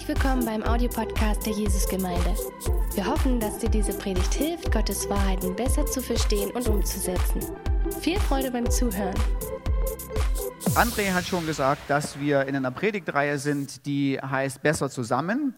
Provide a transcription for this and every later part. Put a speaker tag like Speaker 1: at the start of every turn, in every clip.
Speaker 1: Herzlich willkommen beim Audiopodcast der Jesusgemeinde. Wir hoffen, dass dir diese Predigt hilft, Gottes Wahrheiten besser zu verstehen und umzusetzen. Viel Freude beim Zuhören.
Speaker 2: André hat schon gesagt, dass wir in einer Predigtreihe sind, die heißt Besser zusammen.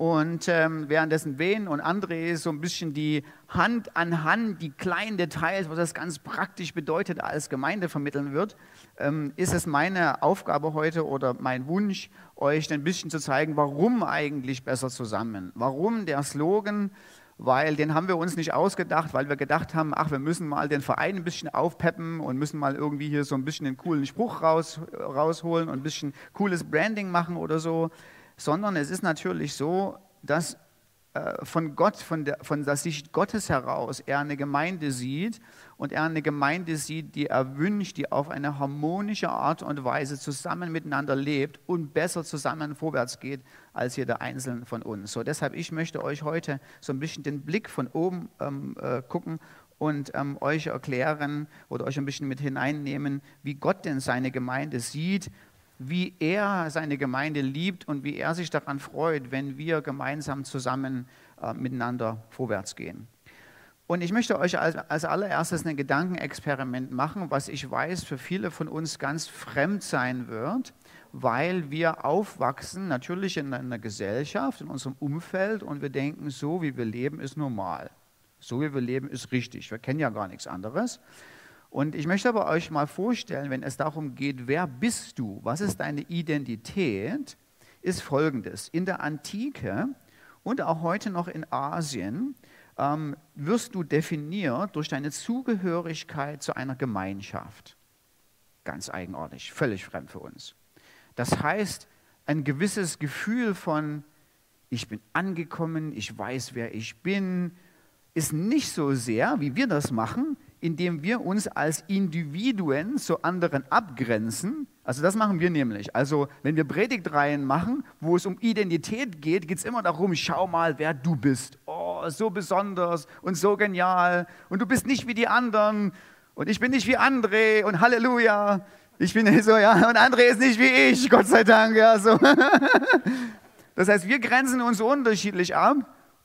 Speaker 2: Und ähm, währenddessen Wen und André so ein bisschen die Hand an Hand, die kleinen Details, was das ganz praktisch bedeutet, als Gemeinde vermitteln wird, ähm, ist es meine Aufgabe heute oder mein Wunsch, euch ein bisschen zu zeigen, warum eigentlich besser zusammen. Warum der Slogan, weil den haben wir uns nicht ausgedacht, weil wir gedacht haben, ach, wir müssen mal den Verein ein bisschen aufpeppen und müssen mal irgendwie hier so ein bisschen einen coolen Spruch raus, rausholen und ein bisschen cooles Branding machen oder so sondern es ist natürlich so, dass äh, von Gott, von der, von der Sicht Gottes heraus er eine Gemeinde sieht und er eine Gemeinde sieht, die er wünscht, die auf eine harmonische Art und Weise zusammen miteinander lebt und besser zusammen vorwärts geht als jeder Einzelne von uns. So, deshalb, ich möchte euch heute so ein bisschen den Blick von oben ähm, äh, gucken und ähm, euch erklären oder euch ein bisschen mit hineinnehmen, wie Gott denn seine Gemeinde sieht wie er seine Gemeinde liebt und wie er sich daran freut, wenn wir gemeinsam zusammen äh, miteinander vorwärts gehen. Und ich möchte euch als, als allererstes ein Gedankenexperiment machen, was ich weiß für viele von uns ganz fremd sein wird, weil wir aufwachsen natürlich in einer Gesellschaft, in unserem Umfeld und wir denken, so wie wir leben ist normal. So wie wir leben ist richtig. Wir kennen ja gar nichts anderes. Und ich möchte aber euch mal vorstellen, wenn es darum geht, wer bist du, was ist deine Identität, ist folgendes. In der Antike und auch heute noch in Asien ähm, wirst du definiert durch deine Zugehörigkeit zu einer Gemeinschaft. Ganz eigenartig, völlig fremd für uns. Das heißt, ein gewisses Gefühl von, ich bin angekommen, ich weiß, wer ich bin, ist nicht so sehr, wie wir das machen, indem wir uns als Individuen zu anderen abgrenzen. Also das machen wir nämlich. Also wenn wir Predigtreihen machen, wo es um Identität geht, geht es immer darum, schau mal, wer du bist. Oh, so besonders und so genial. Und du bist nicht wie die anderen. Und ich bin nicht wie André. Und Halleluja. Ich bin so, ja. Und André ist nicht wie ich, Gott sei Dank. Ja, so. Das heißt, wir grenzen uns unterschiedlich ab.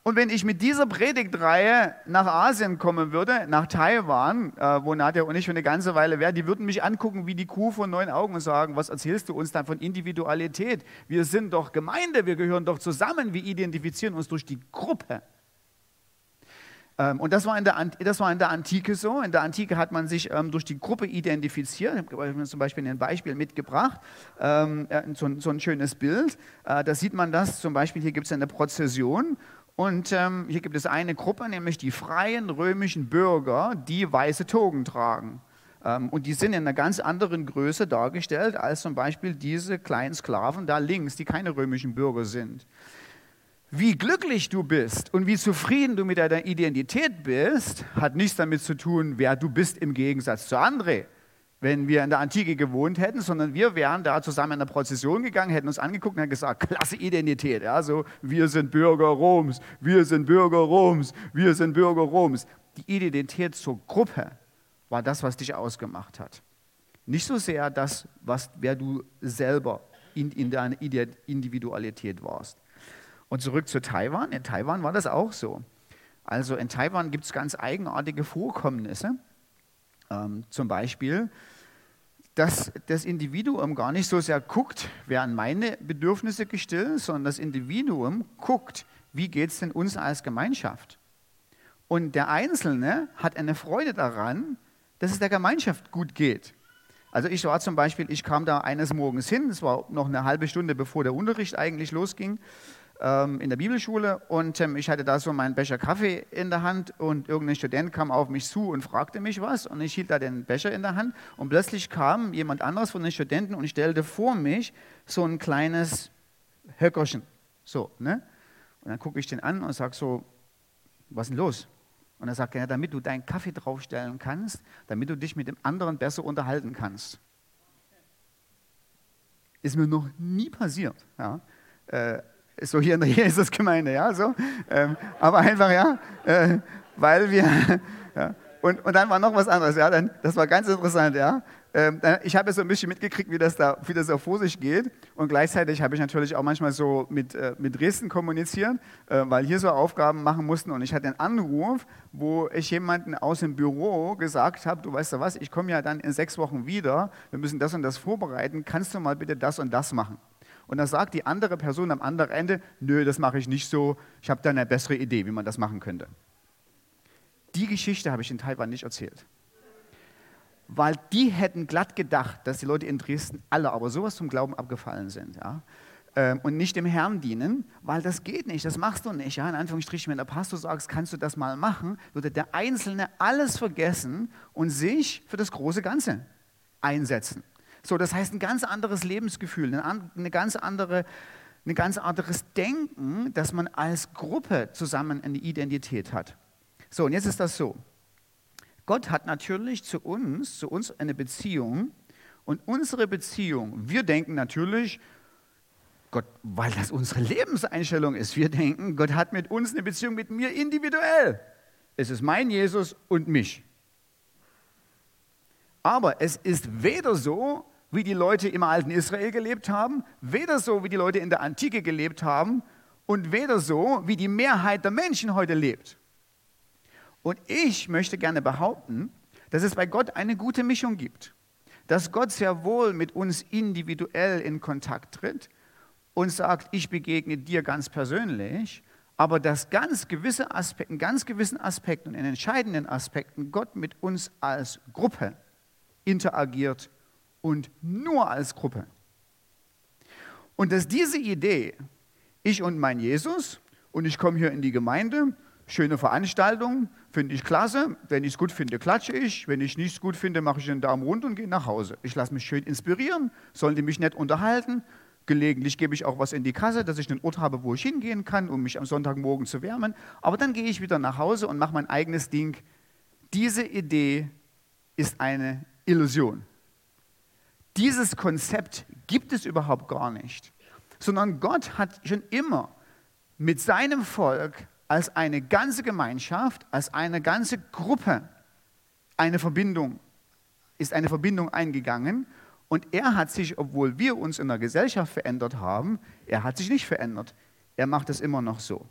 Speaker 2: Und wenn ich mit dieser Predigtreihe nach Asien kommen würde, nach Taiwan, äh, wo Nadja und ich für eine ganze Weile wären, die würden mich angucken wie die Kuh von neun Augen und sagen, was erzählst du uns dann von Individualität? Wir sind doch Gemeinde, wir gehören doch zusammen, wir identifizieren uns durch die Gruppe. Ähm, und das war, in der, das war in der Antike so. In der Antike hat man sich ähm, durch die Gruppe identifiziert. Ich habe zum Beispiel ein Beispiel mitgebracht, ähm, so, so, ein schönes Bild. Äh, da sieht man das, zum Beispiel hier gibt es eine Prozession und ähm, hier gibt es eine Gruppe, nämlich die freien römischen Bürger, die weiße Togen tragen. Ähm, und die sind in einer ganz anderen Größe dargestellt als zum Beispiel diese kleinen Sklaven da links, die keine römischen Bürger sind. Wie glücklich du bist und wie zufrieden du mit deiner Identität bist, hat nichts damit zu tun, wer du bist im Gegensatz zu André wenn wir in der Antike gewohnt hätten, sondern wir wären da zusammen in der Prozession gegangen, hätten uns angeguckt und hätten gesagt, klasse Identität, ja, wir sind Bürger Roms, wir sind Bürger Roms, wir sind Bürger Roms. Die Identität zur Gruppe war das, was dich ausgemacht hat. Nicht so sehr das, was, wer du selber in, in deiner Individualität warst. Und zurück zu Taiwan. In Taiwan war das auch so. Also in Taiwan gibt es ganz eigenartige Vorkommnisse. Ähm, zum Beispiel dass das Individuum gar nicht so sehr guckt, werden meine Bedürfnisse gestillt, sondern das Individuum guckt, wie geht es denn uns als Gemeinschaft. Und der Einzelne hat eine Freude daran, dass es der Gemeinschaft gut geht. Also ich war zum Beispiel, ich kam da eines Morgens hin, es war noch eine halbe Stunde bevor der Unterricht eigentlich losging ähm, in der Bibelschule und ähm, ich hatte da so meinen Becher Kaffee in der Hand und irgendein Student kam auf mich zu und fragte mich was und ich hielt da den Becher in der Hand und plötzlich kam jemand anderes von den Studenten und stellte vor mich so ein kleines Höckerchen. So, ne? Und dann gucke ich den an und sage so, was ist denn los? Und er sagt, ja, damit du deinen Kaffee draufstellen kannst, damit du dich mit dem anderen besser unterhalten kannst. Ist mir noch nie passiert. Ja? Äh, so hier in der Jesus-Gemeinde, ja, so. Ähm, aber einfach, ja, äh, weil wir, ja. Und, und dann war noch was anderes, ja, dann, das war ganz interessant, ja. Ähm, ich habe so ein bisschen mitgekriegt, wie das da wie das so vor sich geht. Und gleichzeitig habe ich natürlich auch manchmal so mit, äh, mit Dresden kommuniziert, äh, weil hier so Aufgaben machen mussten. Und ich hatte einen Anruf, wo ich jemanden aus dem Büro gesagt habe, du weißt ja was, ich komme ja dann in sechs Wochen wieder, wir müssen das und das vorbereiten, kannst du mal bitte das und das machen? Und da sagt die andere Person am anderen Ende, nö, das mache ich nicht so, ich habe da eine bessere Idee, wie man das machen könnte. Die Geschichte habe ich in Taiwan nicht erzählt weil die hätten glatt gedacht, dass die Leute in Dresden alle aber sowas zum Glauben abgefallen sind. Ja? Ähm, und nicht dem Herrn dienen, weil das geht nicht, das machst du nicht. Ja? In Anführungsstrichen, wenn der Pastor sagt, kannst du das mal machen, würde der Einzelne alles vergessen und sich für das große Ganze einsetzen. So, das heißt ein ganz anderes Lebensgefühl, eine ganz andere, ein ganz anderes Denken, dass man als Gruppe zusammen eine Identität hat. So, und jetzt ist das so. Gott hat natürlich zu uns, zu uns eine Beziehung und unsere Beziehung, wir denken natürlich, Gott, weil das unsere Lebenseinstellung ist, wir denken, Gott hat mit uns eine Beziehung mit mir individuell. Es ist mein Jesus und mich. Aber es ist weder so, wie die Leute im alten Israel gelebt haben, weder so, wie die Leute in der Antike gelebt haben und weder so, wie die Mehrheit der Menschen heute lebt. Und ich möchte gerne behaupten, dass es bei Gott eine gute Mischung gibt. Dass Gott sehr wohl mit uns individuell in Kontakt tritt und sagt, ich begegne dir ganz persönlich, aber dass ganz gewisse Aspekte, ganz gewissen Aspekten und in entscheidenden Aspekten Gott mit uns als Gruppe interagiert und nur als Gruppe. Und dass diese Idee, ich und mein Jesus, und ich komme hier in die Gemeinde Schöne Veranstaltung, finde ich klasse. Wenn ich es gut finde, klatsche ich. Wenn ich nichts gut finde, mache ich einen Daumen runter und gehe nach Hause. Ich lasse mich schön inspirieren, sollen die mich nicht unterhalten. Gelegentlich gebe ich auch was in die Kasse, dass ich einen Ort habe, wo ich hingehen kann, um mich am Sonntagmorgen zu wärmen. Aber dann gehe ich wieder nach Hause und mache mein eigenes Ding. Diese Idee ist eine Illusion. Dieses Konzept gibt es überhaupt gar nicht, sondern Gott hat schon immer mit seinem Volk als eine ganze Gemeinschaft, als eine ganze Gruppe eine Verbindung, ist eine Verbindung eingegangen. Und er hat sich, obwohl wir uns in der Gesellschaft verändert haben, er hat sich nicht verändert. Er macht es immer noch so.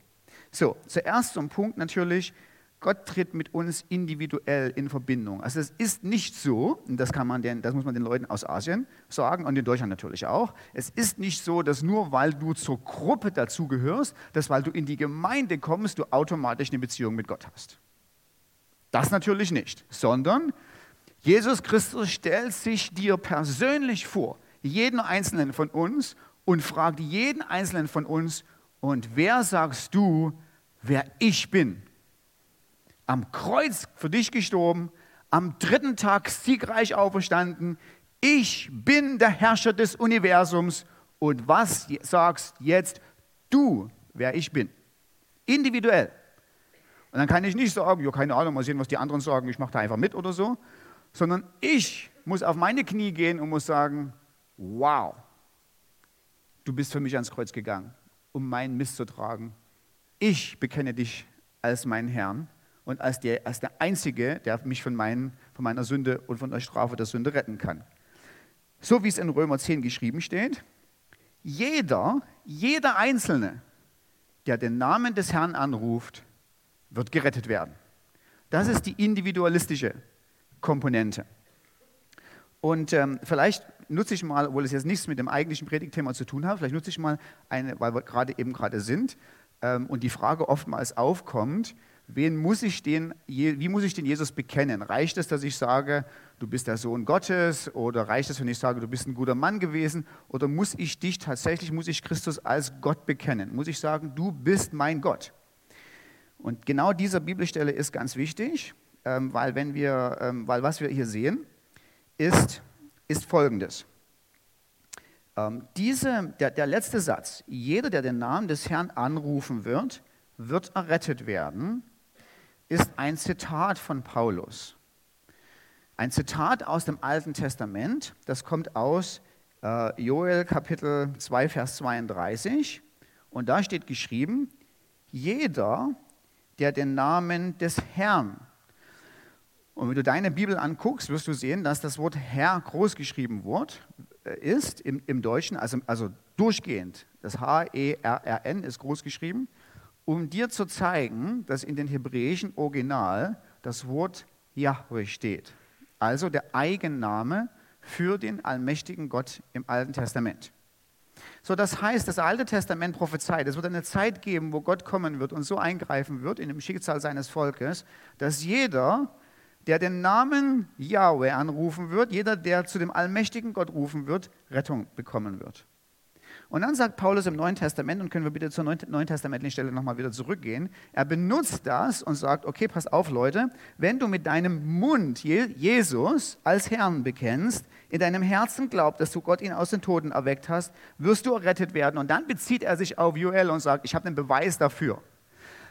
Speaker 2: So, zuerst zum Punkt natürlich, Gott tritt mit uns individuell in Verbindung. Also es ist nicht so, und das, kann man den, das muss man den Leuten aus Asien sagen und in Deutschland natürlich auch, es ist nicht so, dass nur weil du zur Gruppe dazugehörst, dass weil du in die Gemeinde kommst, du automatisch eine Beziehung mit Gott hast. Das natürlich nicht, sondern Jesus Christus stellt sich dir persönlich vor, jeden einzelnen von uns und fragt jeden einzelnen von uns, und wer sagst du, wer ich bin? Am Kreuz für dich gestorben, am dritten Tag siegreich auferstanden. Ich bin der Herrscher des Universums. Und was sagst jetzt du, wer ich bin? Individuell. Und dann kann ich nicht sagen, ja, keine Ahnung, mal sehen, was die anderen sagen, ich mache da einfach mit oder so, sondern ich muss auf meine Knie gehen und muss sagen, wow, du bist für mich ans Kreuz gegangen, um meinen Mist zu tragen. Ich bekenne dich als meinen Herrn und als der, als der Einzige, der mich von, meinen, von meiner Sünde und von der Strafe der Sünde retten kann. So wie es in Römer 10 geschrieben steht, jeder, jeder Einzelne, der den Namen des Herrn anruft, wird gerettet werden. Das ist die individualistische Komponente. Und ähm, vielleicht nutze ich mal, obwohl es jetzt nichts mit dem eigentlichen Predigtthema zu tun hat, vielleicht nutze ich mal eine, weil wir gerade eben gerade sind ähm, und die Frage oftmals aufkommt, wen muss ich den, wie muss ich den Jesus bekennen? Reicht es, dass ich sage, du bist der Sohn Gottes? Oder reicht es, wenn ich sage, du bist ein guter Mann gewesen? Oder muss ich dich tatsächlich, muss ich Christus als Gott bekennen? Muss ich sagen, du bist mein Gott? Und genau diese Bibelstelle ist ganz wichtig, ähm, weil, wenn wir, ähm, weil was wir hier sehen, ist, ist folgendes. Ähm, diese, der, der letzte Satz, jeder, der den Namen des Herrn anrufen wird, wird errettet werden, ist ein Zitat von Paulus. Ein Zitat aus dem Alten Testament, das kommt aus äh, Joel Kapitel 2, Vers 32. Und da steht geschrieben, jeder, der den Namen des Herrn Und wenn du deine Bibel anguckst, wirst du sehen, dass das Wort Herr groß geschrieben wird, äh, ist im, im Deutschen, also, also durchgehend. Das H-E-R-R-N ist groß geschrieben, um dir zu zeigen, dass in den hebräischen Original das Wort Yahweh steht. Also der Eigenname für den allmächtigen Gott im Alten Testament. So, das heißt, das Alte Testament prophezeit, es wird eine Zeit geben, wo Gott kommen wird und so eingreifen wird in dem Schicksal seines Volkes, dass jeder, der den Namen Yahweh anrufen wird, jeder, der zu dem allmächtigen Gott rufen wird, Rettung bekommen wird. Und dann sagt Paulus im Neuen Testament, und können wir bitte zur Neuen Testamentlichen Stelle nochmal wieder zurückgehen, er benutzt das und sagt, okay, pass auf Leute, wenn du mit deinem Mund Jesus als Herrn bekennst, in deinem Herzen glaubt, dass du Gott ihn aus den Toten erweckt hast, wirst du errettet werden. Und dann bezieht er sich auf Joel und sagt, ich habe einen Beweis dafür.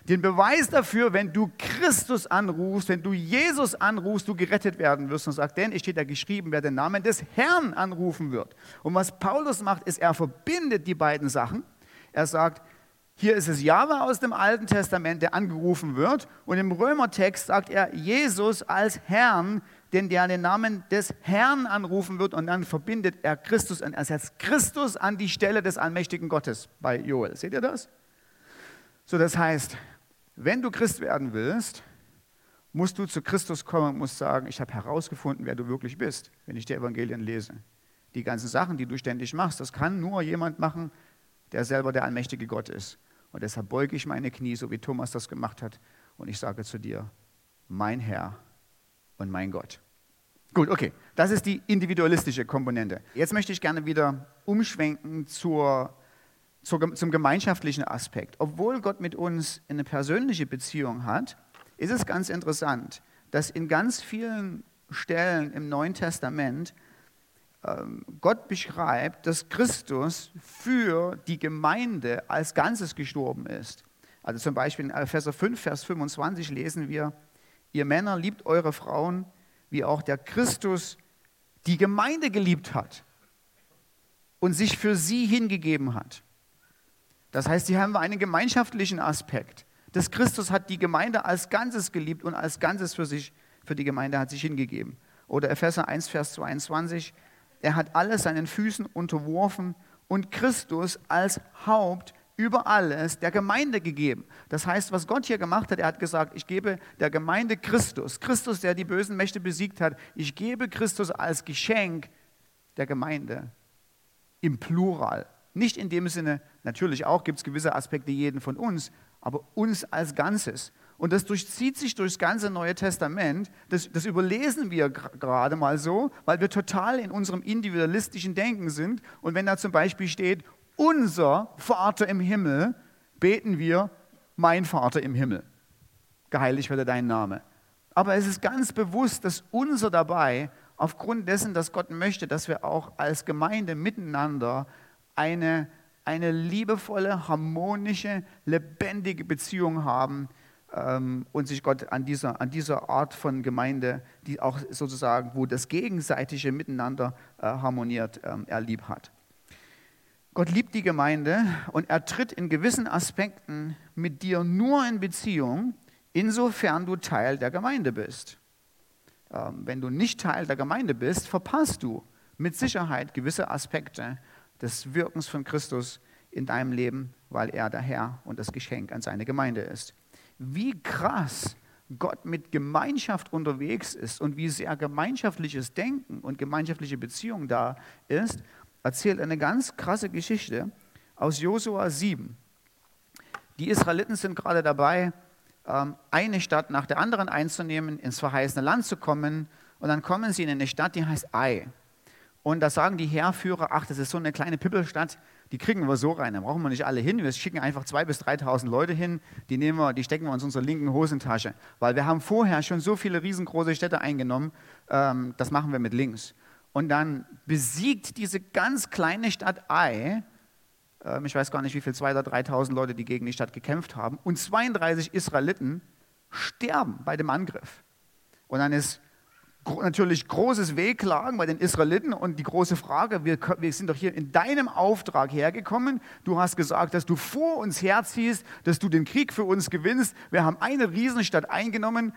Speaker 2: Den Beweis dafür, wenn du Christus anrufst, wenn du Jesus anrufst, du gerettet werden wirst. Und sagt, denn es steht da geschrieben, wer den Namen des Herrn anrufen wird. Und was Paulus macht, ist, er verbindet die beiden Sachen. Er sagt, hier ist es Jahwe aus dem Alten Testament, der angerufen wird. Und im Römertext sagt er Jesus als Herrn, denn der den Namen des Herrn anrufen wird. Und dann verbindet er Christus, er setzt Christus an die Stelle des allmächtigen Gottes bei Joel. Seht ihr das? So, das heißt, wenn du Christ werden willst, musst du zu Christus kommen und musst sagen, ich habe herausgefunden, wer du wirklich bist, wenn ich die Evangelien lese. Die ganzen Sachen, die du ständig machst, das kann nur jemand machen, der selber der allmächtige Gott ist. Und deshalb beuge ich meine Knie, so wie Thomas das gemacht hat, und ich sage zu dir, mein Herr und mein Gott. Gut, okay, das ist die individualistische Komponente. Jetzt möchte ich gerne wieder umschwenken zur zum gemeinschaftlichen Aspekt. Obwohl Gott mit uns eine persönliche Beziehung hat, ist es ganz interessant, dass in ganz vielen Stellen im Neuen Testament ähm, Gott beschreibt, dass Christus für die Gemeinde als Ganzes gestorben ist. Also zum Beispiel in Epheser 5, Vers 25 lesen wir, ihr Männer liebt eure Frauen, wie auch der Christus die Gemeinde geliebt hat und sich für sie hingegeben hat. Das heißt, hier haben wir einen gemeinschaftlichen Aspekt. Das Christus hat die Gemeinde als Ganzes geliebt und als Ganzes für sich, für die Gemeinde hat sich hingegeben. Oder Epheser 1, Vers 22, er hat alles seinen Füßen unterworfen und Christus als Haupt über alles der Gemeinde gegeben. Das heißt, was Gott hier gemacht hat, er hat gesagt, ich gebe der Gemeinde Christus, Christus, der die bösen Mächte besiegt hat, ich gebe Christus als Geschenk der Gemeinde im Plural. Nicht in dem Sinne, natürlich auch gibt es gewisse Aspekte jeden von uns, aber uns als Ganzes. Und das durchzieht sich durchs ganze Neue Testament. Das, das überlesen wir gerade mal so, weil wir total in unserem individualistischen Denken sind. Und wenn da zum Beispiel steht, unser Vater im Himmel, beten wir, mein Vater im Himmel. Geheiligt werde dein Name. Aber es ist ganz bewusst, dass unser dabei, aufgrund dessen, dass Gott möchte, dass wir auch als Gemeinde miteinander eine, eine liebevolle, harmonische, lebendige Beziehung haben ähm, und sich Gott an dieser, an dieser Art von Gemeinde, die auch sozusagen, wo das gegenseitige Miteinander äh, harmoniert, ähm, er lieb hat. Gott liebt die Gemeinde und er tritt in gewissen Aspekten mit dir nur in Beziehung, insofern du Teil der Gemeinde bist. Ähm, wenn du nicht Teil der Gemeinde bist, verpasst du mit Sicherheit gewisse Aspekte des Wirkens von Christus in deinem Leben, weil er der Herr und das Geschenk an seine Gemeinde ist. Wie krass Gott mit Gemeinschaft unterwegs ist und wie sehr gemeinschaftliches Denken und gemeinschaftliche Beziehung da ist, erzählt eine ganz krasse Geschichte aus Josua 7. Die Israeliten sind gerade dabei, ähm, eine Stadt nach der anderen einzunehmen, ins verheißene Land zu kommen. Und dann kommen sie in eine Stadt, die heißt Ai. Und da sagen die Heerführer, ach, das ist so eine kleine Pippelstadt, die kriegen wir so rein, da brauchen wir nicht alle hin. Wir schicken einfach 2.000 bis 3.000 Leute hin, die, nehmen wir, die stecken wir in unsere linken Hosentasche. Weil wir haben vorher schon so viele riesengroße Städte eingenommen, ähm, das machen wir mit links. Und dann besiegt diese ganz kleine Stadt Ai, ähm, ich weiß gar nicht, wie viel, 2.000 oder 3.000 Leute, die gegen die Stadt gekämpft haben, und 32 Israeliten sterben bei dem Angriff. Und dann ist natürlich großes Wehklagen bei den Israeliten und die große Frage, wir, wir, sind doch hier in deinem Auftrag hergekommen. Du hast gesagt, dass du vor uns herziehst, dass du den Krieg für uns gewinnst. Wir haben eine Riesenstadt eingenommen.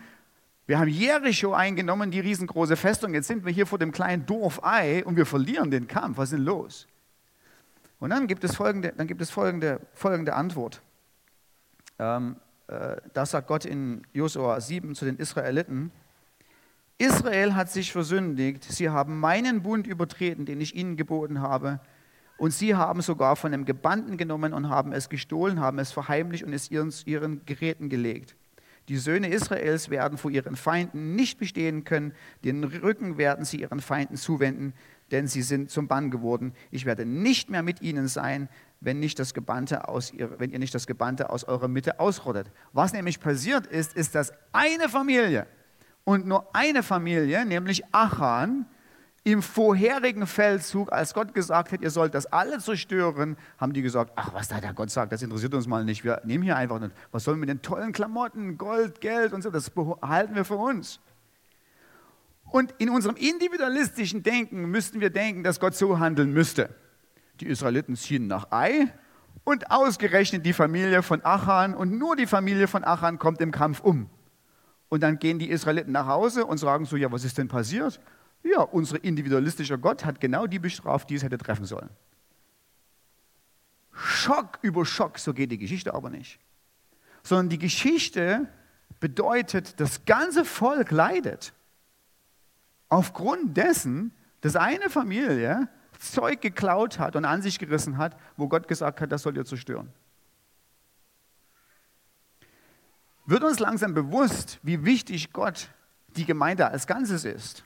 Speaker 2: Wir haben Jericho eingenommen, die riesengroße Festung. Jetzt sind wir hier vor dem kleinen Dorf Ei und wir verlieren den Kampf. Was ist denn los? Und dann gibt es folgende, dann gibt es folgende, folgende Antwort. Ähm, äh, das sagt Gott in Josua 7 zu den Israeliten. Israel hat sich versündigt. Sie haben meinen Bund übertreten, den ich ihnen geboten habe. Und sie haben sogar von dem Gebannten genommen und haben es gestohlen, haben es verheimlicht und es ihren, ihren Geräten gelegt. Die Söhne Israels werden vor ihren Feinden nicht bestehen können, den Rücken werden sie ihren Feinden zuwenden, denn sie sind zum Bann geworden. Ich werde nicht mehr mit ihnen sein, wenn, nicht das Gebannte aus ihr, wenn ihr nicht das Gebannte aus eurer Mitte ausrottet. Was nämlich passiert ist, ist, dass eine Familie und nur eine Familie, nämlich Achan, im vorherigen Feldzug, als Gott gesagt hat, ihr sollt das alle zerstören, haben die gesagt, ach, was da der Gott sagt, das interessiert uns mal nicht. Wir nehmen hier einfach nicht. Was sollen wir mit den tollen Klamotten, Gold, Geld und so, das behalten wir für uns. Und in unserem individualistischen Denken müssten wir denken, dass Gott so handeln müsste. Die Israeliten ziehen nach Ei und ausgerechnet die Familie von Achan und nur die Familie von Achan kommt im Kampf um. Und dann gehen die Israeliten nach Hause und sagen so, ja, was ist denn passiert? Ja, unser individualistischer Gott hat genau die bestraft, die es hätte treffen sollen. Schock über Schock, so geht die Geschichte aber nicht. Sondern die Geschichte bedeutet, das ganze Volk leidet. Aufgrund dessen, dass eine Familie Zeug geklaut hat und an sich gerissen hat, wo Gott gesagt hat, das soll ihr zerstören. Wird uns langsam bewusst, wie wichtig Gott die Gemeinde als Ganzes ist.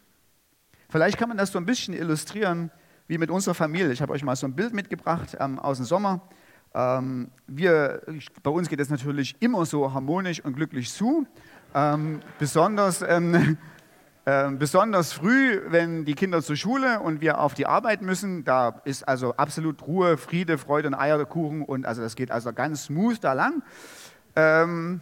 Speaker 2: Vielleicht kann man das so ein bisschen illustrieren wie mit unserer Familie. Ich habe euch mal so ein Bild mitgebracht ähm, aus dem Sommer. Ähm, wir, bei uns geht es natürlich immer so harmonisch und glücklich zu. Ähm, besonders, äh, besonders früh, wenn die Kinder zur Schule und wir auf die Arbeit müssen. Da ist also absolut Ruhe, Friede, Freude und Eierkuchen. Und also das geht also ganz smooth da lang. Ähm,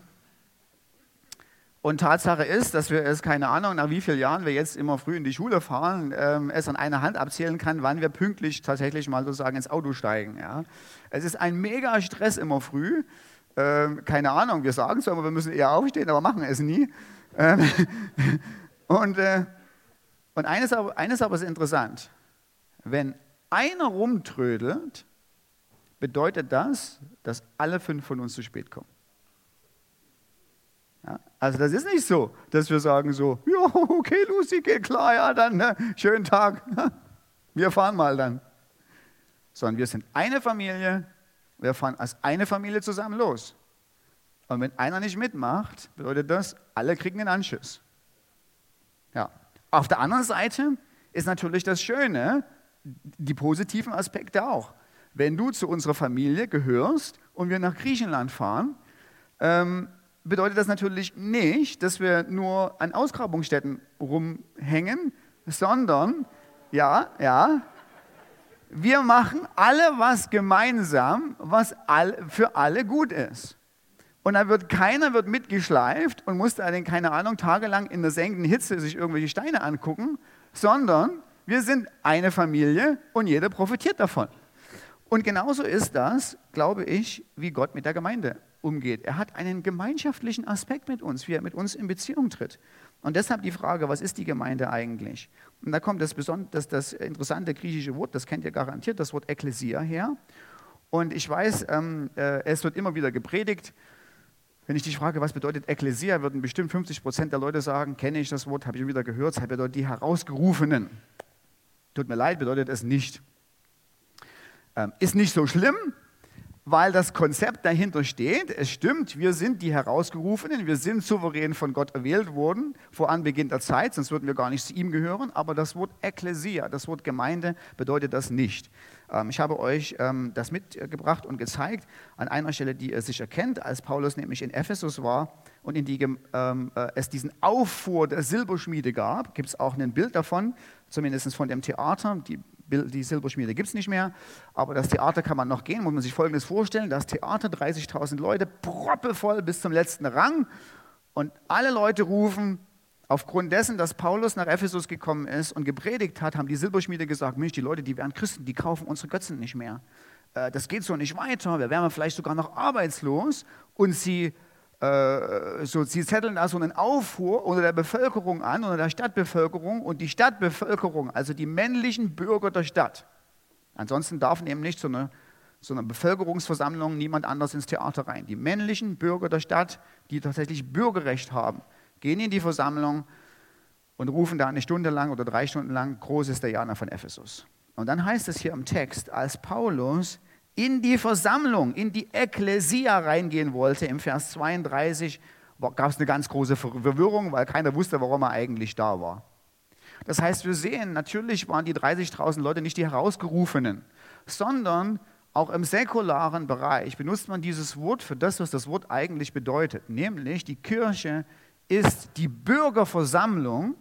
Speaker 2: und Tatsache ist, dass wir es, keine Ahnung, nach wie vielen Jahren wir jetzt immer früh in die Schule fahren, ähm, es an einer Hand abzählen kann, wann wir pünktlich tatsächlich mal sozusagen ins Auto steigen. Ja. Es ist ein mega Stress immer früh. Ähm, keine Ahnung, wir sagen es, aber wir müssen eher aufstehen, aber machen es nie. Ähm, und äh, und eines, eines aber ist interessant. Wenn einer rumtrödelt, bedeutet das, dass alle fünf von uns zu spät kommen. Ja, also das ist nicht so, dass wir sagen so, ja, okay, Lucy, geht klar, ja, dann, ne, schönen Tag, wir fahren mal dann. Sondern wir sind eine Familie, wir fahren als eine Familie zusammen los. Und wenn einer nicht mitmacht, bedeutet das, alle kriegen den Anschiss. Ja. Auf der anderen Seite ist natürlich das Schöne, die positiven Aspekte auch. Wenn du zu unserer Familie gehörst und wir nach Griechenland fahren, ähm, bedeutet das natürlich nicht, dass wir nur an Ausgrabungsstätten rumhängen, sondern, ja, ja, wir machen alle was gemeinsam, was für alle gut ist. Und da wird keiner wird mitgeschleift und muss da, keine Ahnung, tagelang in der sengenden Hitze sich irgendwelche Steine angucken, sondern wir sind eine Familie und jeder profitiert davon. Und genauso ist das, glaube ich, wie Gott mit der Gemeinde umgeht. Er hat einen gemeinschaftlichen Aspekt mit uns, wie er mit uns in Beziehung tritt. Und deshalb die Frage, was ist die Gemeinde eigentlich? Und da kommt das, das, das interessante griechische Wort, das kennt ihr garantiert, das Wort Ekklesia her. Und ich weiß, ähm, äh, es wird immer wieder gepredigt. Wenn ich dich frage, was bedeutet Ekklesia, würden bestimmt 50 Prozent der Leute sagen, kenne ich das Wort, habe ich wieder gehört, es bedeutet die Herausgerufenen. Tut mir leid, bedeutet es nicht. Ähm, ist nicht so schlimm, weil das Konzept dahinter steht. Es stimmt, wir sind die Herausgerufenen, wir sind souverän von Gott erwählt worden vor Anbeginn der Zeit, sonst würden wir gar nicht zu ihm gehören. Aber das Wort Ekklesia, das Wort Gemeinde, bedeutet das nicht. Ähm, ich habe euch ähm, das mitgebracht und gezeigt an einer Stelle, die ihr sicher kennt, als Paulus nämlich in Ephesus war und in die, ähm, äh, es diesen Auffuhr der Silberschmiede gab. Gibt es auch ein Bild davon, zumindest von dem Theater. Die die Silberschmiede gibt es nicht mehr, aber das Theater kann man noch gehen. Muss man sich Folgendes vorstellen: Das Theater, 30.000 Leute, proppevoll bis zum letzten Rang. Und alle Leute rufen, aufgrund dessen, dass Paulus nach Ephesus gekommen ist und gepredigt hat, haben die Silberschmiede gesagt: Mensch, die Leute, die werden Christen, die kaufen unsere Götzen nicht mehr. Äh, das geht so nicht weiter. Wir wären vielleicht sogar noch arbeitslos. Und sie äh, so, sie zetteln da so einen Aufruhr unter der Bevölkerung an, unter der Stadtbevölkerung und die Stadtbevölkerung, also die männlichen Bürger der Stadt. Ansonsten darf nämlich so eine, so eine Bevölkerungsversammlung niemand anders ins Theater rein. Die männlichen Bürger der Stadt, die tatsächlich Bürgerrecht haben, gehen in die Versammlung und rufen da eine Stunde lang oder drei Stunden lang, groß ist der Jana von Ephesus. Und dann heißt es hier im Text, als Paulus in die Versammlung, in die Ekklesia reingehen wollte, im Vers 32, gab es eine ganz große Verwirrung, weil keiner wusste, warum er eigentlich da war. Das heißt, wir sehen, natürlich waren die 30.000 Leute nicht die Herausgerufenen, sondern auch im säkularen Bereich benutzt man dieses Wort für das, was das Wort eigentlich bedeutet, nämlich die Kirche ist die Bürgerversammlung,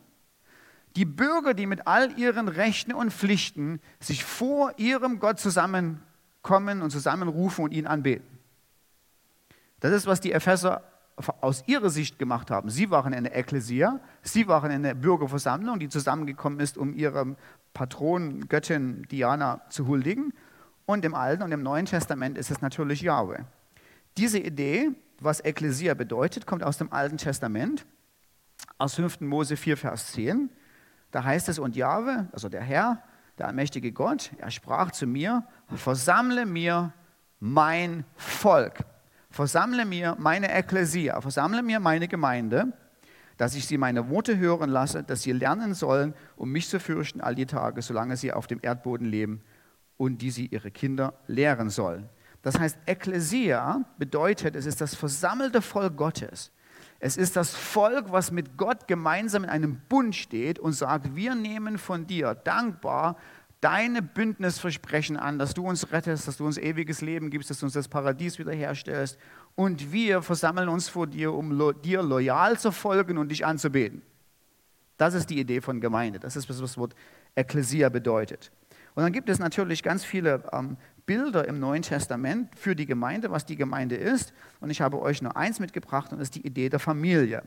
Speaker 2: die Bürger, die mit all ihren Rechten und Pflichten sich vor ihrem Gott zusammen kommen und zusammenrufen und ihn anbeten. Das ist, was die Epheser aus ihrer Sicht gemacht haben. Sie waren eine Ekklesia, sie waren eine Bürgerversammlung, die zusammengekommen ist, um ihrem Patron, Göttin Diana zu huldigen. Und im Alten und im Neuen Testament ist es natürlich Yahweh. Diese Idee, was Ekklesia bedeutet, kommt aus dem Alten Testament, aus 5. Mose 4, Vers 10. Da heißt es, und Jahwe, also der Herr, der allmächtige Gott, er sprach zu mir, versammle mir mein Volk, versammle mir meine Ekklesia, versammle mir meine Gemeinde, dass ich sie meine Worte hören lasse, dass sie lernen sollen, um mich zu fürchten all die Tage, solange sie auf dem Erdboden leben und die sie ihre Kinder lehren sollen. Das heißt, Ekklesia bedeutet, es ist das versammelte Volk Gottes. Es ist das Volk, was mit Gott gemeinsam in einem Bund steht und sagt, wir nehmen von dir dankbar deine Bündnisversprechen an, dass du uns rettest, dass du uns ewiges Leben gibst, dass du uns das Paradies wiederherstellst. Und wir versammeln uns vor dir, um lo dir loyal zu folgen und dich anzubeten. Das ist die Idee von Gemeinde. Das ist, was das Wort Ekklesia bedeutet. Und dann gibt es natürlich ganz viele ähm, Bilder im Neuen Testament für die Gemeinde, was die Gemeinde ist. Und ich habe euch nur eins mitgebracht und das ist die Idee der Familie.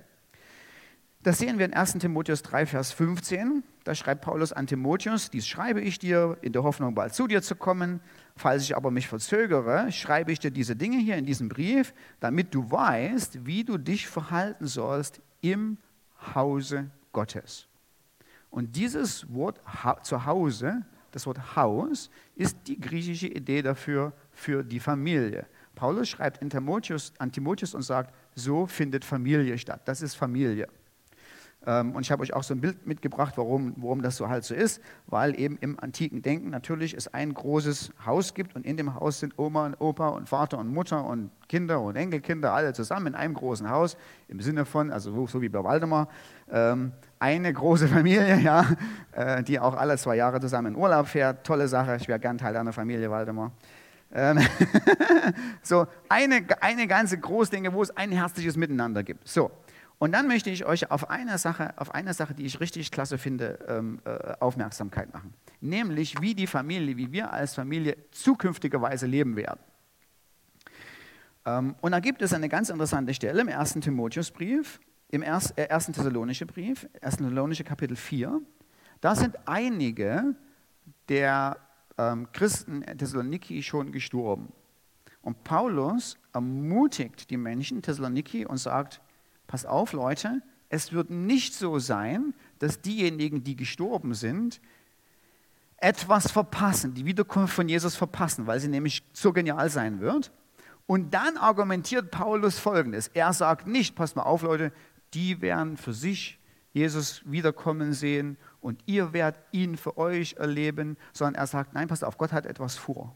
Speaker 2: Das sehen wir in 1 Timotheus 3, Vers 15. Da schreibt Paulus an Timotheus, dies schreibe ich dir in der Hoffnung, bald zu dir zu kommen. Falls ich aber mich verzögere, schreibe ich dir diese Dinge hier in diesem Brief, damit du weißt, wie du dich verhalten sollst im Hause Gottes. Und dieses Wort zu Hause das Wort Haus ist die griechische Idee dafür, für die Familie. Paulus schreibt in Timotheus, an Timotheus und sagt, so findet Familie statt. Das ist Familie. Ähm, und ich habe euch auch so ein Bild mitgebracht, warum, warum das so halt so ist, weil eben im antiken Denken natürlich es ein großes Haus gibt und in dem Haus sind Oma und Opa und Vater und Mutter und Kinder und Enkelkinder alle zusammen in einem großen Haus, im Sinne von, also so wie bei Waldemar, eine große Familie, ja, äh, die auch alle zwei Jahre zusammen in Urlaub fährt. Tolle Sache, ich wäre gern Teil einer Familie, Waldemar. Ähm, so eine, eine ganze Großdinge, wo es ein herzliches Miteinander gibt. So, und dann möchte ich euch auf eine Sache, auf eine Sache, die ich richtig klasse finde, ähm, äh, Aufmerksamkeit machen. Nämlich, wie die Familie, wie wir als Familie zukünftigerweise leben werden. Ähm, und da gibt es eine ganz interessante Stelle im ersten Timotheusbrief, im ersten, äh, ersten Thessalonische Brief, 1. Thessalonische Kapitel 4. Da sind einige der ähm, Christen in Thessaloniki schon gestorben. Und Paulus ermutigt die Menschen Thessaloniki und sagt, Pass auf, Leute, es wird nicht so sein, dass diejenigen, die gestorben sind, etwas verpassen, die Wiederkunft von Jesus verpassen, weil sie nämlich so genial sein wird. Und dann argumentiert Paulus folgendes. Er sagt nicht, pass mal auf, Leute, die werden für sich Jesus wiederkommen sehen und ihr werdet ihn für euch erleben, sondern er sagt, nein, pass auf, Gott hat etwas vor.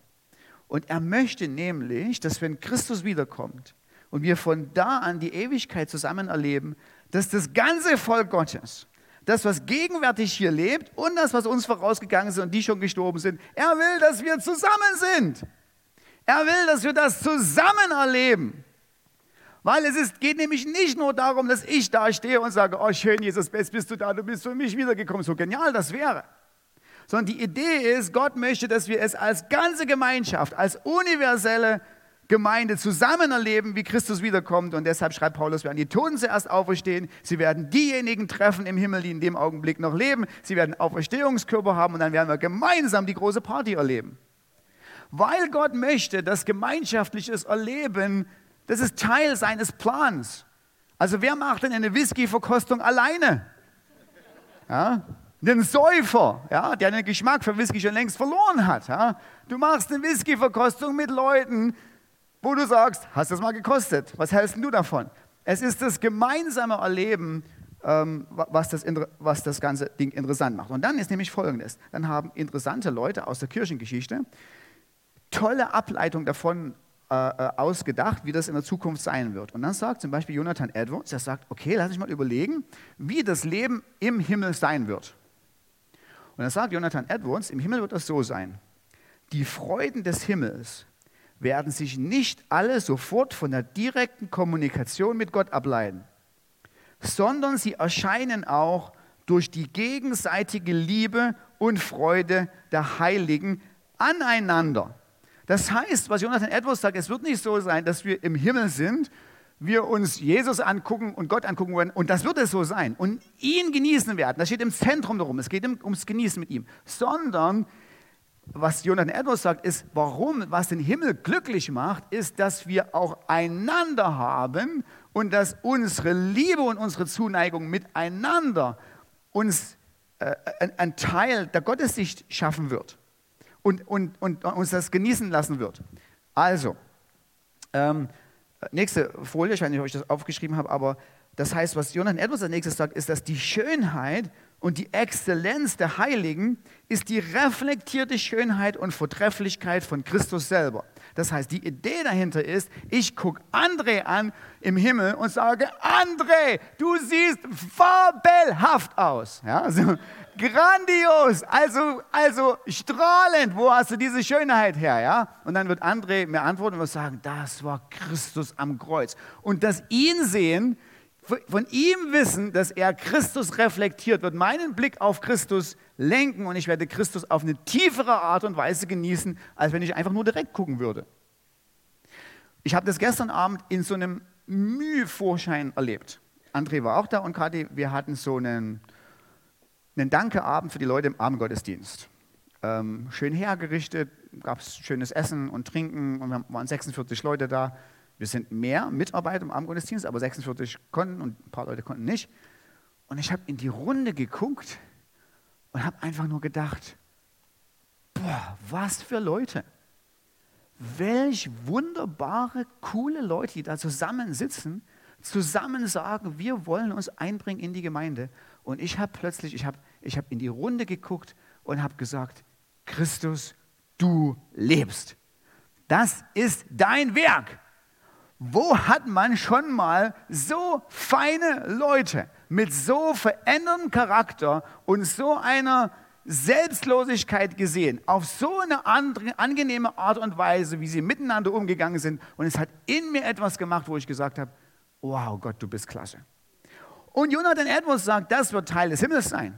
Speaker 2: Und er möchte nämlich, dass wenn Christus wiederkommt, und wir von da an die Ewigkeit zusammen erleben, dass das ganze Volk Gottes, das, was gegenwärtig hier lebt und das, was uns vorausgegangen ist und die schon gestorben sind, er will, dass wir zusammen sind. Er will, dass wir das zusammen erleben. Weil es ist, geht nämlich nicht nur darum, dass ich da stehe und sage, oh schön, Jesus, bist du da, du bist für mich wiedergekommen, so genial das wäre. Sondern die Idee ist, Gott möchte, dass wir es als ganze Gemeinschaft, als universelle Gemeinde zusammen erleben, wie Christus wiederkommt. Und deshalb schreibt Paulus, werden die Toten zuerst auferstehen. Sie werden diejenigen treffen im Himmel, die in dem Augenblick noch leben. Sie werden Auferstehungskörper haben und dann werden wir gemeinsam die große Party erleben. Weil Gott möchte, dass gemeinschaftliches Erleben Das ist Teil seines Plans. Also wer macht denn eine Whisky-Verkostung alleine? Ja? Den Säufer, ja, der den Geschmack für Whisky schon längst verloren hat. Ja? Du machst eine Whisky-Verkostung mit Leuten, wo du sagst, hast du das mal gekostet? Was hältst du davon? Es ist das gemeinsame Erleben, ähm, was, das, was das ganze Ding interessant macht. Und dann ist nämlich Folgendes. Dann haben interessante Leute aus der Kirchengeschichte tolle Ableitung davon äh, äh, ausgedacht, wie das in der Zukunft sein wird. Und dann sagt zum Beispiel Jonathan Edwards, er sagt, okay, lass mich mal überlegen, wie das Leben im Himmel sein wird. Und dann sagt Jonathan Edwards, im Himmel wird das so sein. Die Freuden des Himmels werden sich nicht alle sofort von der direkten Kommunikation mit Gott ableiten, sondern sie erscheinen auch durch die gegenseitige Liebe und Freude der Heiligen aneinander. Das heißt, was Jonathan Edwards sagt, es wird nicht so sein, dass wir im Himmel sind, wir uns Jesus angucken und Gott angucken werden und das wird es so sein und ihn genießen werden. Das steht im Zentrum darum. Es geht ums Genießen mit ihm. Sondern, was Jonathan Edwards sagt, ist, warum, was den Himmel glücklich macht, ist, dass wir auch einander haben und dass unsere Liebe und unsere Zuneigung miteinander uns äh, ein Teil der Gottessicht schaffen wird und, und, und uns das genießen lassen wird. Also, ähm, nächste Folie, ich weiß nicht, ob ich das aufgeschrieben habe, aber das heißt, was Jonathan Edwards als nächstes sagt, ist, dass die Schönheit und die Exzellenz der Heiligen ist die reflektierte Schönheit und Vortrefflichkeit von Christus selber. Das heißt, die Idee dahinter ist, ich gucke André an im Himmel und sage, André, du siehst fabelhaft aus. Ja, also, grandios, also, also strahlend, wo hast du diese Schönheit her? Ja? Und dann wird André mir antworten und sagen, das war Christus am Kreuz. Und das ihn sehen, von ihm wissen, dass er Christus reflektiert, wird meinen Blick auf Christus lenken und ich werde Christus auf eine tiefere Art und Weise genießen, als wenn ich einfach nur direkt gucken würde. Ich habe das gestern Abend in so einem Mühevorschein erlebt. André war auch da und Kathi, wir hatten so einen, einen Dankeabend für die Leute im Abendgottesdienst. Ähm, schön hergerichtet, gab es schönes Essen und Trinken und wir waren 46 Leute da. Wir sind mehr Mitarbeiter im Abendgottesdienst, aber 46 konnten und ein paar Leute konnten nicht. Und ich habe in die Runde geguckt und habe einfach nur gedacht, boah, was für Leute. Welch wunderbare, coole Leute, die da zusammen sitzen, zusammen sagen, wir wollen uns einbringen in die Gemeinde. Und ich habe plötzlich, ich habe ich hab in die Runde geguckt und habe gesagt, Christus, du lebst. Das ist dein Werk. Wo hat man schon mal so feine Leute mit so veränderndem Charakter und so einer Selbstlosigkeit gesehen, auf so eine andere, angenehme Art und Weise, wie sie miteinander umgegangen sind. Und es hat in mir etwas gemacht, wo ich gesagt habe, wow Gott, du bist klasse. Und Jonathan Edwards sagt, das wird Teil des Himmels sein.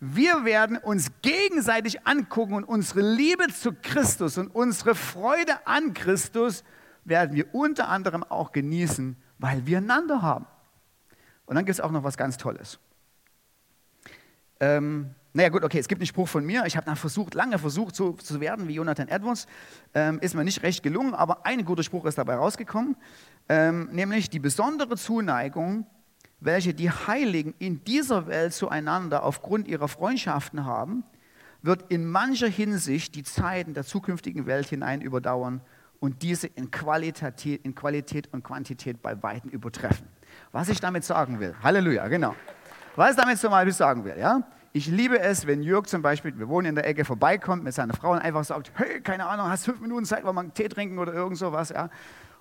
Speaker 2: Wir werden uns gegenseitig angucken und unsere Liebe zu Christus und unsere Freude an Christus werden wir unter anderem auch genießen, weil wir einander haben. Und dann gibt es auch noch was ganz Tolles. Ähm, naja gut, okay, es gibt einen Spruch von mir. Ich habe versucht, lange versucht so zu werden wie Jonathan Edwards. Ähm, ist mir nicht recht gelungen, aber ein guter Spruch ist dabei rausgekommen. Ähm, nämlich die besondere Zuneigung, welche die Heiligen in dieser Welt zueinander aufgrund ihrer Freundschaften haben, wird in mancher Hinsicht die Zeiten der zukünftigen Welt hinein überdauern und diese in Qualität, in Qualität und Quantität bei Weitem übertreffen. Was ich damit sagen will, Halleluja, genau. Was ich damit zum sagen will, ja? Ich liebe es, wenn Jörg zum Beispiel, wir wohnen in der Ecke, vorbeikommt mit seiner Frau und einfach sagt, hey, keine Ahnung, hast fünf Minuten Zeit, wollen wir einen Tee trinken oder irgend sowas, ja?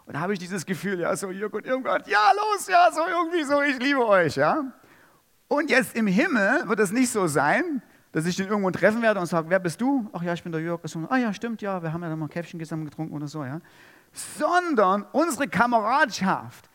Speaker 2: Und da habe ich dieses Gefühl, ja, so Jörg und irgendwann, ja, los, ja, so irgendwie so, ich liebe euch, ja? Und jetzt im Himmel wird es nicht so sein, dass ich den irgendwo treffen werde und sage, wer bist du? Ach ja, ich bin der Jörg. Ah ja, stimmt, ja, wir haben ja dann mal ein Käffchen zusammen getrunken oder so, ja. Sondern unsere Kameradschaft,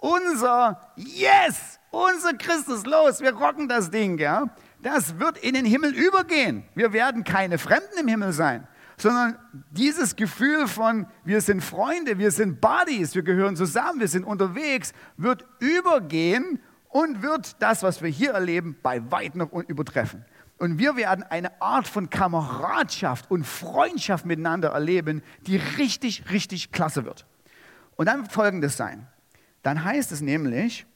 Speaker 2: unser Yes, unser Christus, los, wir rocken das Ding, ja. Das wird in den Himmel übergehen. Wir werden keine Fremden im Himmel sein, sondern dieses Gefühl von, wir sind Freunde, wir sind Buddies, wir gehören zusammen, wir sind unterwegs, wird übergehen und wird das, was wir hier erleben, bei weitem noch übertreffen. Und wir werden eine Art von Kameradschaft und Freundschaft miteinander erleben, die richtig, richtig klasse wird. Und dann wird folgendes sein. Dann heißt es nämlich,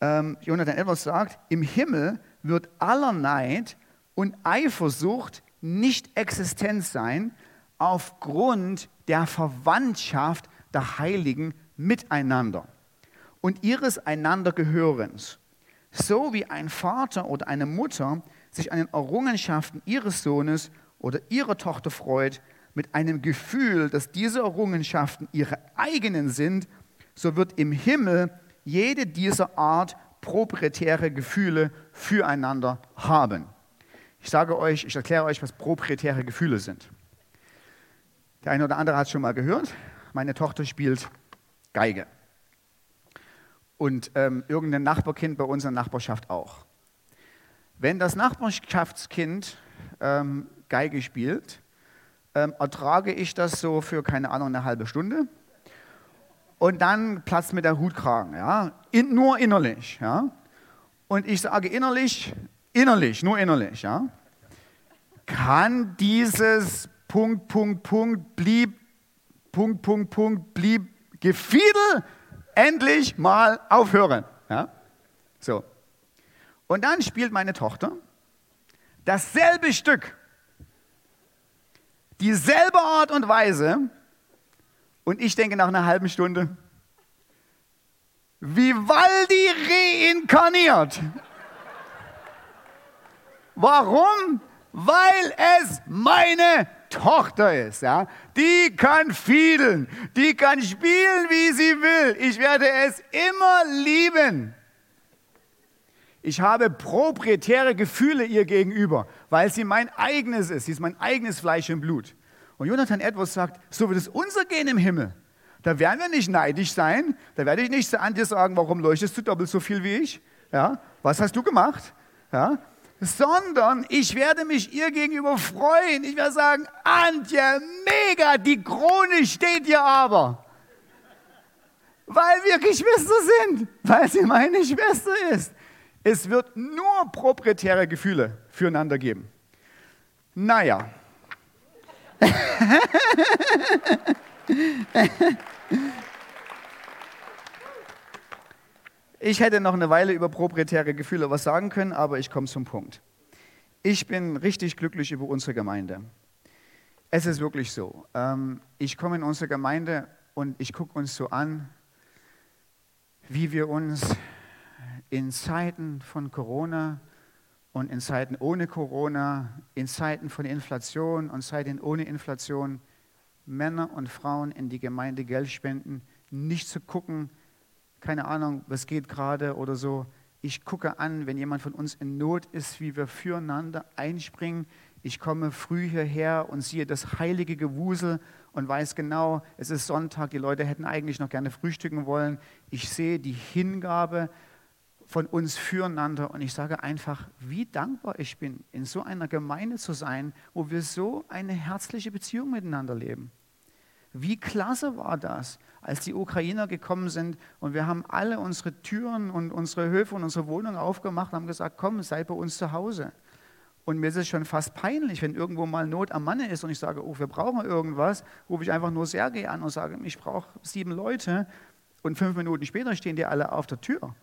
Speaker 2: ähm, Jonathan Edwards sagt, im Himmel wird aller Neid und Eifersucht nicht existent sein aufgrund der Verwandtschaft der Heiligen miteinander und ihres einander Gehörens. So wie ein Vater oder eine Mutter sich an den Errungenschaften ihres Sohnes oder ihrer Tochter freut, mit einem Gefühl, dass diese Errungenschaften ihre eigenen sind, so wird im Himmel jede dieser Art proprietäre Gefühle füreinander haben. Ich sage euch, ich erkläre euch, was proprietäre Gefühle sind. Der eine oder andere hat es schon mal gehört. Meine Tochter spielt Geige. Und ähm, irgendein Nachbarkind bei uns in der Nachbarschaft auch. Wenn das Nachbarschaftskind ähm, Geige spielt, ähm, ertrage ich das so für, keine Ahnung, eine halbe Stunde. Und dann platzt mir der Hutkragen, ja? In, nur innerlich, ja? Und ich sage innerlich, innerlich, nur innerlich, ja? Kann dieses Punkt, Punkt, Punkt, blieb, Punkt, Punkt, Punkt, blieb Gefiedel endlich mal aufhören, ja? So. Und dann spielt meine Tochter dasselbe Stück, dieselbe Art und Weise, und ich denke nach einer halben Stunde, Vivaldi reinkarniert. Warum? Weil es meine Tochter ist. Ja? Die kann fiedeln, die kann spielen, wie sie will. Ich werde es immer lieben. Ich habe proprietäre Gefühle ihr gegenüber, weil sie mein eigenes ist. Sie ist mein eigenes Fleisch und Blut. Und Jonathan Edwards sagt, so wird es unser gehen im Himmel. Da werden wir nicht neidisch sein. Da werde ich nicht an dir sagen, warum leuchtest du doppelt so viel wie ich? Ja, was hast du gemacht? Ja, sondern ich werde mich ihr gegenüber freuen. Ich werde sagen, Antje, mega, die Krone steht dir aber. Weil wir Geschwister sind, weil sie meine Schwester ist. Es wird nur proprietäre Gefühle füreinander geben. Naja, ich hätte noch eine Weile über proprietäre Gefühle was sagen können, aber ich komme zum Punkt. Ich bin richtig glücklich über unsere Gemeinde. Es ist wirklich so. Ähm, ich komme in unsere Gemeinde und ich gucke uns so an, wie wir uns in Zeiten von Corona und in Zeiten ohne Corona, in Zeiten von Inflation und Zeiten ohne Inflation Männer und Frauen in die Gemeinde Geld spenden, nicht zu gucken, keine Ahnung, was geht gerade oder so. Ich gucke an, wenn jemand von uns in Not ist, wie wir füreinander einspringen. Ich komme früh hierher und sehe das heilige Gewusel und weiß genau, es ist Sonntag, die Leute hätten eigentlich noch gerne frühstücken wollen. Ich sehe die Hingabe von uns füreinander. Und ich sage einfach, wie dankbar ich bin, in so einer Gemeinde zu sein, wo wir so eine herzliche Beziehung miteinander leben. Wie klasse war das, als die Ukrainer gekommen sind und wir haben alle unsere Türen und unsere Höfe und unsere Wohnungen aufgemacht und haben gesagt, komm, sei bei uns zu Hause. Und mir ist es schon fast peinlich, wenn irgendwo mal Not am Manne ist und ich sage, oh, wir brauchen irgendwas, rufe ich einfach nur Sergei an und sage, ich brauche sieben Leute. Und fünf Minuten später stehen die alle auf der Tür.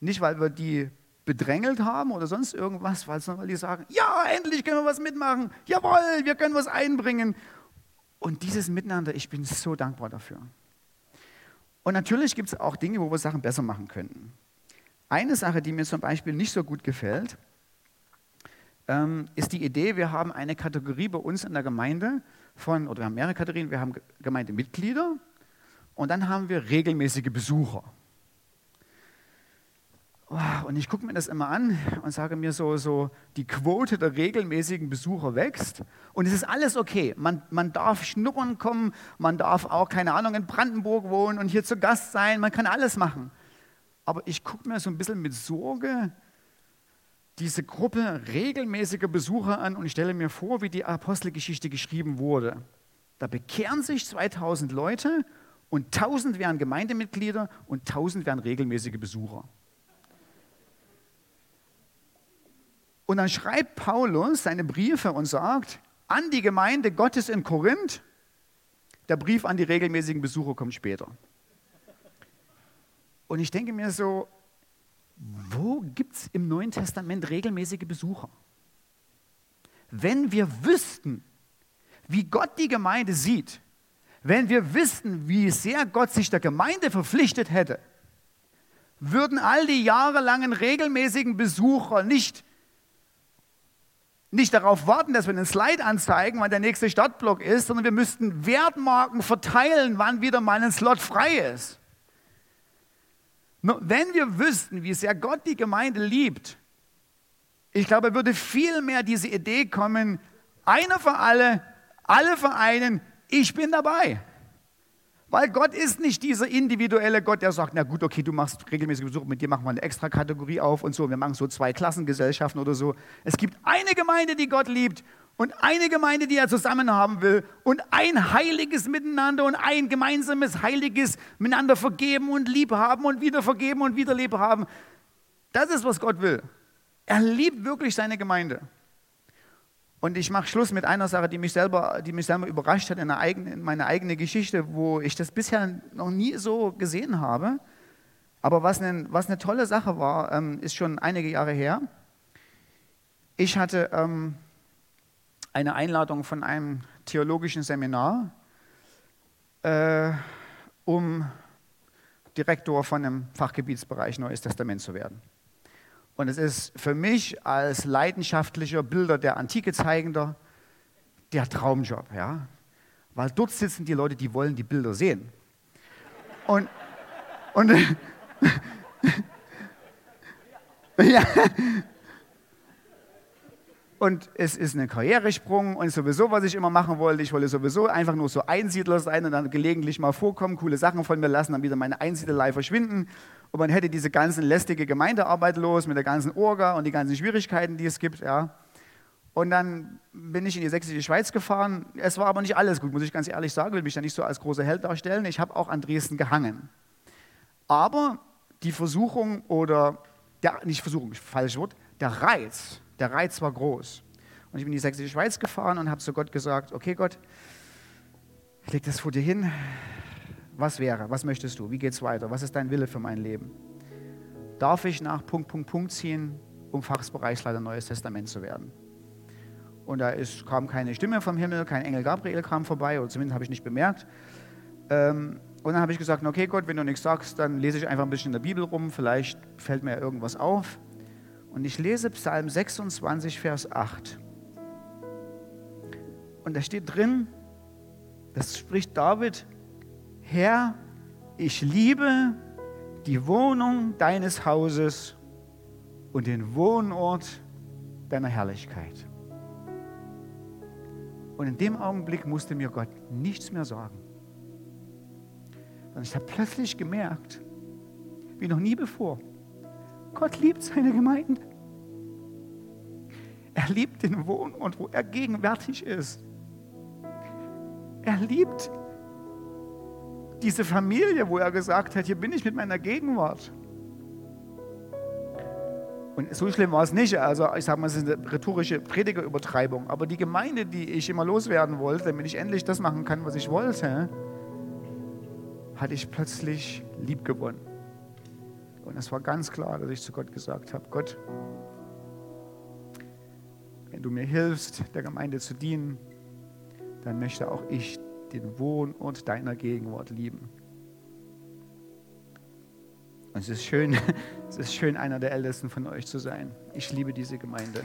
Speaker 2: Nicht, weil wir die bedrängelt haben oder sonst irgendwas, sondern weil die sagen, ja, endlich können wir was mitmachen. Jawohl, wir können was einbringen. Und dieses Miteinander, ich bin so dankbar dafür. Und natürlich gibt es auch Dinge, wo wir Sachen besser machen könnten. Eine Sache, die mir zum Beispiel nicht so gut gefällt, ähm, ist die Idee, wir haben eine Kategorie bei uns in der Gemeinde von, oder wir haben mehrere Kategorien, wir haben Gemeindemitglieder und dann haben wir regelmäßige Besucher. Und ich gucke mir das immer an und sage mir so, so, die Quote der regelmäßigen Besucher wächst. Und es ist alles okay. Man, man darf schnuppern kommen, man darf auch, keine Ahnung, in Brandenburg wohnen und hier zu Gast sein, man kann alles machen. Aber ich gucke mir so ein bisschen mit Sorge diese Gruppe regelmäßiger Besucher an und stelle mir vor, wie die Apostelgeschichte geschrieben wurde. Da bekehren sich 2000 Leute und 1000 wären Gemeindemitglieder und 1000 wären regelmäßige Besucher. Und dann schreibt Paulus seine Briefe und sagt, an die Gemeinde Gottes in Korinth, der Brief an die regelmäßigen Besucher kommt später. Und ich denke mir so, wo gibt es im Neuen Testament regelmäßige Besucher? Wenn wir wüssten, wie Gott die Gemeinde sieht, wenn wir wüssten, wie sehr Gott sich der Gemeinde verpflichtet hätte, würden all die jahrelangen regelmäßigen Besucher nicht, nicht darauf warten, dass wir einen Slide anzeigen, wann der nächste Startblock ist, sondern wir müssten Wertmarken verteilen, wann wieder mal ein Slot frei ist. Wenn wir wüssten, wie sehr Gott die Gemeinde liebt, ich glaube, würde viel mehr diese Idee kommen, einer für alle, alle für einen, ich bin dabei. Weil Gott ist nicht dieser individuelle Gott, der sagt, na gut, okay, du machst regelmäßig Besuch, mit dir machen wir eine extra Kategorie auf und so. Wir machen so zwei Klassengesellschaften oder so. Es gibt eine Gemeinde, die Gott liebt und eine Gemeinde, die er zusammen haben will und ein heiliges Miteinander und ein gemeinsames heiliges miteinander vergeben und lieb haben und wieder vergeben und wieder lieb haben. Das ist, was Gott will. Er liebt wirklich seine Gemeinde. Und ich mache Schluss mit einer Sache, die mich selber, die mich selber überrascht hat in, eigene, in meiner eigenen Geschichte, wo ich das bisher noch nie so gesehen habe. Aber was eine, was eine tolle Sache war, ähm, ist schon einige Jahre her. Ich hatte ähm, eine Einladung von einem theologischen Seminar, äh, um Direktor von einem Fachgebietsbereich Neues Testament zu werden. Und es ist für mich als leidenschaftlicher Bilder der Antike zeigender der Traumjob, ja. Weil dort sitzen die Leute, die wollen die Bilder sehen. Und, und ja, und es ist ein Karrieresprung und sowieso, was ich immer machen wollte, ich wollte sowieso einfach nur so Einsiedler sein und dann gelegentlich mal vorkommen, coole Sachen von mir lassen, dann wieder meine Einsiedlerei verschwinden und man hätte diese ganze lästige Gemeindearbeit los mit der ganzen Orga und die ganzen Schwierigkeiten, die es gibt, ja. Und dann bin ich in die sächsische Schweiz gefahren. Es war aber nicht alles gut, muss ich ganz ehrlich sagen, will mich da nicht so als großer Held darstellen. Ich habe auch an Dresden gehangen. Aber die Versuchung oder, der, nicht Versuchung, falsches Wort, der Reiz, der Reiz war groß. Und ich bin in die sächsische Schweiz gefahren und habe zu Gott gesagt, okay Gott, ich lege das vor dir hin. Was wäre? Was möchtest du? Wie geht es weiter? Was ist dein Wille für mein Leben? Darf ich nach Punkt, Punkt, Punkt ziehen, um Fachbereichsleiter Neues Testament zu werden? Und da ist, kam keine Stimme vom Himmel, kein Engel Gabriel kam vorbei, oder zumindest habe ich nicht bemerkt. Ähm, und dann habe ich gesagt, okay Gott, wenn du nichts sagst, dann lese ich einfach ein bisschen in der Bibel rum, vielleicht fällt mir irgendwas auf. Und ich lese Psalm 26, Vers 8. Und da steht drin, das spricht David, Herr, ich liebe die Wohnung deines Hauses und den Wohnort deiner Herrlichkeit. Und in dem Augenblick musste mir Gott nichts mehr sagen. Und ich habe plötzlich gemerkt, wie noch nie bevor, Gott liebt seine Gemeinde. Er liebt den Wohnort, wo er gegenwärtig ist. Er liebt diese Familie, wo er gesagt hat, hier bin ich mit meiner Gegenwart. Und so schlimm war es nicht. Also ich sage mal, es ist eine rhetorische Predigerübertreibung. Aber die Gemeinde, die ich immer loswerden wollte, damit ich endlich das machen kann, was ich wollte, hatte ich plötzlich lieb gewonnen. Und es war ganz klar, dass ich zu Gott gesagt habe, Gott, wenn du mir hilfst, der Gemeinde zu dienen, dann möchte auch ich den Wohnort deiner Gegenwart lieben. Und es ist schön, es ist schön, einer der Ältesten von euch zu sein. Ich liebe diese Gemeinde.